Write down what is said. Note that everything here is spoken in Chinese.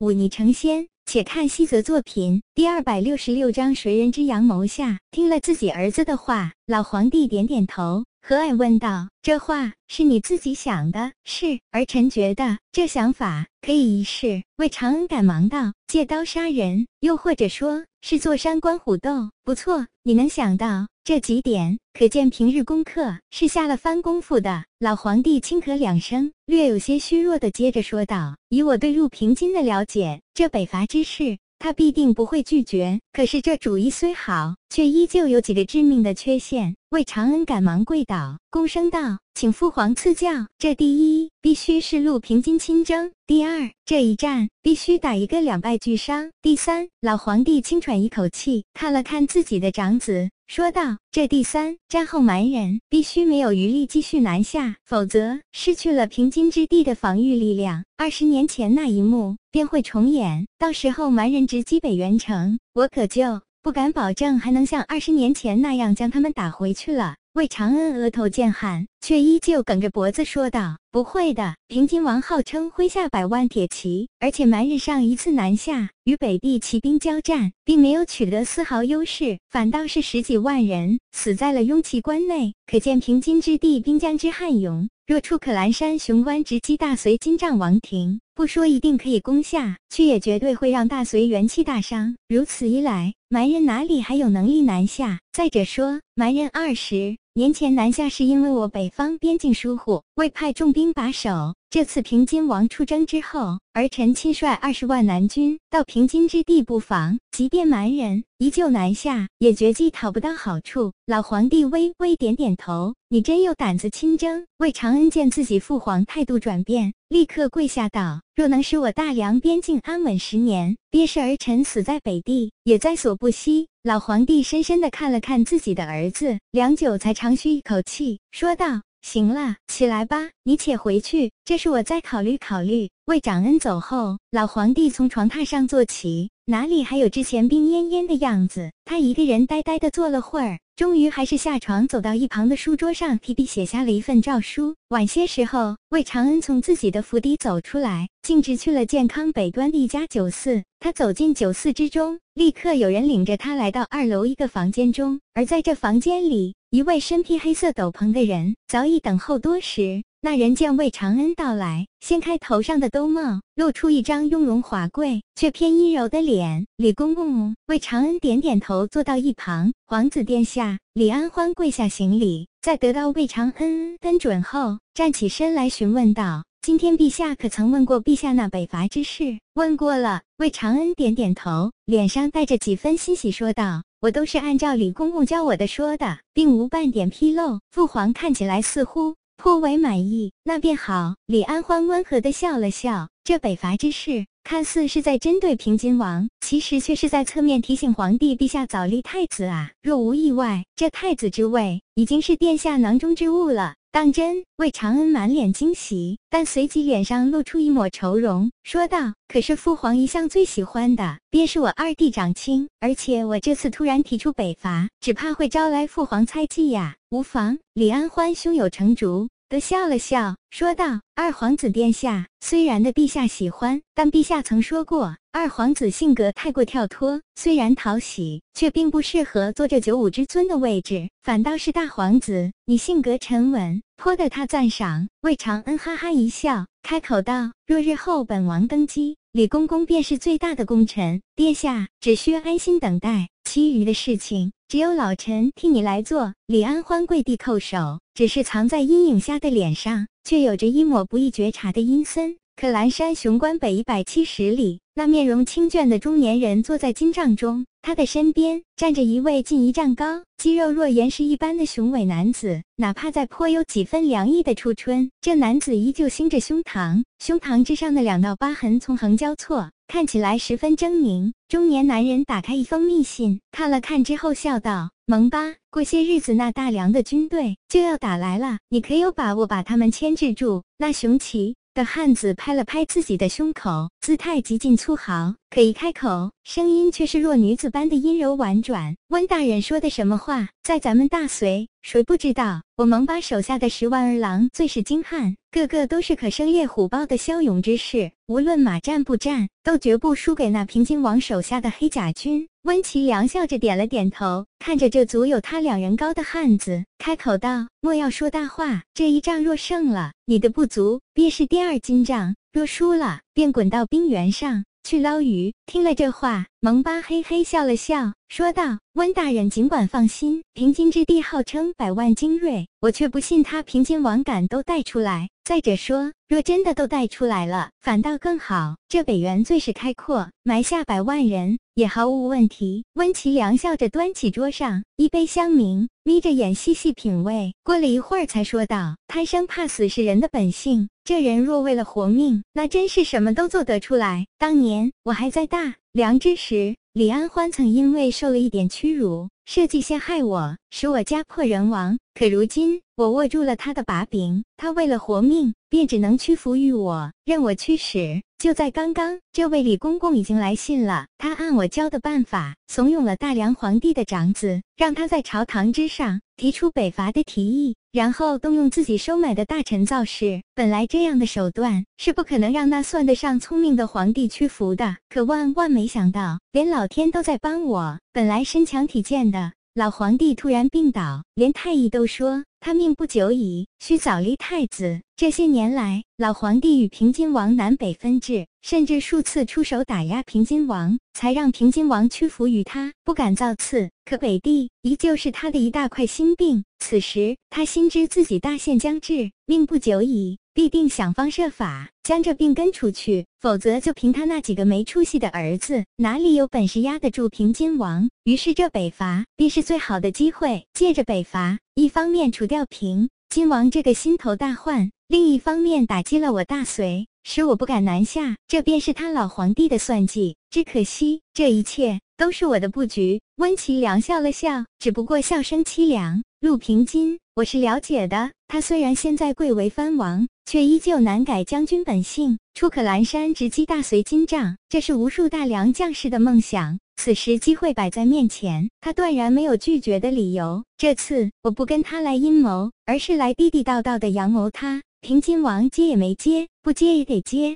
忤逆成仙。且看西泽作品第二百六十六章谁人之阳谋下。听了自己儿子的话，老皇帝点点头，和蔼问道：“这话是你自己想的？”“是。”儿臣觉得这想法可以一试。魏长恩赶忙道：“借刀杀人，又或者说是坐山观虎斗，不错。你能想到这几点，可见平日功课是下了番功夫的。”老皇帝轻咳两声，略有些虚弱的接着说道：“以我对陆平金的了解，这北伐之事，他必定不会拒绝。可是这主意虽好，却依旧有几个致命的缺陷。”魏长恩赶忙跪倒，躬声道：“请父皇赐教。这第一，必须是陆平津亲征；第二，这一战必须打一个两败俱伤；第三。”老皇帝轻喘一口气，看了看自己的长子。说道：“这第三战后，蛮人必须没有余力继续南下，否则失去了平津之地的防御力量，二十年前那一幕便会重演。到时候蛮人直击北元城，我可就不敢保证还能像二十年前那样将他们打回去了。”魏长恩额头见汗，却依旧梗着脖子说道：“不会的，平津王号称麾下百万铁骑，而且蛮人上一次南下与北地骑兵交战，并没有取得丝毫优势，反倒是十几万人死在了雍齐关内，可见平津之地兵将之悍勇。若出可兰山雄关，直击大隋金帐王庭，不说一定可以攻下，却也绝对会让大隋元气大伤。如此一来，蛮人哪里还有能力南下？再者说，蛮人二十。”年前南下是因为我北方边境疏忽，未派重兵把守。这次平津王出征之后，儿臣亲率二十万南军到平津之地布防，即便蛮人依旧南下，也绝计讨不到好处。老皇帝微微点点头：“你真有胆子亲征。”魏长恩见自己父皇态度转变，立刻跪下道：“若能使我大梁边境安稳十年，便是儿臣死在北地也在所不惜。”老皇帝深深地看了看自己的儿子，良久才长吁一口气，说道：“行了，起来吧，你且回去，这是我再考虑考虑。”魏长恩走后，老皇帝从床榻上坐起，哪里还有之前病恹恹的样子？他一个人呆呆地坐了会儿。终于还是下床，走到一旁的书桌上，提笔写下了一份诏书。晚些时候，魏长恩从自己的府邸走出来，径直去了健康北端的一家酒肆。他走进酒肆之中，立刻有人领着他来到二楼一个房间中。而在这房间里，一位身披黑色斗篷的人早已等候多时。那人见魏长恩到来，掀开头上的兜帽，露出一张雍容华贵却偏阴柔的脸。李公公，魏长恩点点头，坐到一旁。皇子殿下，李安欢跪下行礼，在得到魏长恩恩准后，站起身来询问道：“今天陛下可曾问过陛下那北伐之事？”问过了。魏长恩点点头，脸上带着几分欣喜，说道：“我都是按照李公公教我的说的，并无半点纰漏。父皇看起来似乎……”颇为满意，那便好。李安欢温和的笑了笑，这北伐之事，看似是在针对平津王，其实却是在侧面提醒皇帝陛下早立太子啊。若无意外，这太子之位已经是殿下囊中之物了。当真？魏长恩满脸惊喜，但随即脸上露出一抹愁容，说道：“可是父皇一向最喜欢的，便是我二弟长卿，而且我这次突然提出北伐，只怕会招来父皇猜忌呀。”无妨。李安欢胸有成竹的笑了笑，说道：“二皇子殿下虽然的陛下喜欢，但陛下曾说过，二皇子性格太过跳脱，虽然讨喜，却并不适合坐这九五之尊的位置。反倒是大皇子，你性格沉稳，颇得他赞赏。”魏长恩哈哈一笑，开口道：“若日后本王登基，李公公便是最大的功臣，殿下只需安心等待，其余的事情。”只有老臣替你来做。李安欢跪地叩首，只是藏在阴影下的脸上，却有着一抹不易觉察的阴森。可蓝山雄关北一百七十里，那面容清倦的中年人坐在金帐中，他的身边站着一位近一丈高、肌肉若岩石一般的雄伟男子。哪怕在颇有几分凉意的初春，这男子依旧星着胸膛，胸膛之上的两道疤痕纵横交错。看起来十分狰狞。中年男人打开一封密信，看了看之后笑道：“蒙巴，过些日子那大梁的军队就要打来了，你可有把握把他们牵制住？”那雄奇的汉子拍了拍自己的胸口，姿态极尽粗豪，可一开口，声音却是弱女子般的阴柔婉转。温大人说的什么话，在咱们大隋，谁不知道？我蒙巴手下的十万儿郎最是精悍，个个都是可生猎虎豹的骁勇之士，无论马战不战，都绝不输给那平津王手下的黑甲军。温其良笑着点了点头，看着这足有他两人高的汉子，开口道：“莫要说大话，这一仗若胜了，你的不足便是第二金仗；若输了，便滚到冰原上。”去捞鱼。听了这话，蒙巴嘿嘿笑了笑，说道：“温大人尽管放心，平津之地号称百万精锐，我却不信他平津王敢都带出来。再者说，若真的都带出来了，反倒更好。这北原最是开阔，埋下百万人也毫无问题。”温其良笑着端起桌上一杯香茗，眯着眼细细品味，过了一会儿才说道：“贪生怕死是人的本性。”这人若为了活命，那真是什么都做得出来。当年我还在大梁之时，李安欢曾因为受了一点屈辱，设计陷害我，使我家破人亡。可如今我握住了他的把柄，他为了活命，便只能屈服于我，任我驱使。就在刚刚，这位李公公已经来信了，他按我教的办法，怂恿了大梁皇帝的长子，让他在朝堂之上提出北伐的提议。然后动用自己收买的大臣造势，本来这样的手段是不可能让那算得上聪明的皇帝屈服的。可万万没想到，连老天都在帮我。本来身强体健的老皇帝突然病倒，连太医都说他命不久矣，需早立太子。这些年来，老皇帝与平津王南北分治，甚至数次出手打压平津王，才让平津王屈服于他，不敢造次。可北地依旧是他的一大块心病。此时他心知自己大限将至，命不久矣，必定想方设法将这病根除去，否则就凭他那几个没出息的儿子，哪里有本事压得住平津王？于是这北伐便是最好的机会，借着北伐，一方面除掉平津王这个心头大患。另一方面，打击了我大隋，使我不敢南下，这便是他老皇帝的算计。只可惜，这一切都是我的布局。温其良笑了笑，只不过笑声凄凉。陆平金，我是了解的。他虽然现在贵为藩王，却依旧难改将军本性，出可蓝山，直击大隋金帐，这是无数大梁将士的梦想。此时机会摆在面前，他断然没有拒绝的理由。这次我不跟他来阴谋，而是来地地道道的阳谋他。平津王接也没接，不接也得接。